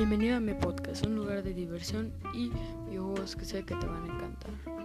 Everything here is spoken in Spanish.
Bienvenido a mi podcast, un lugar de diversión y videojuegos que sé que te van a encantar.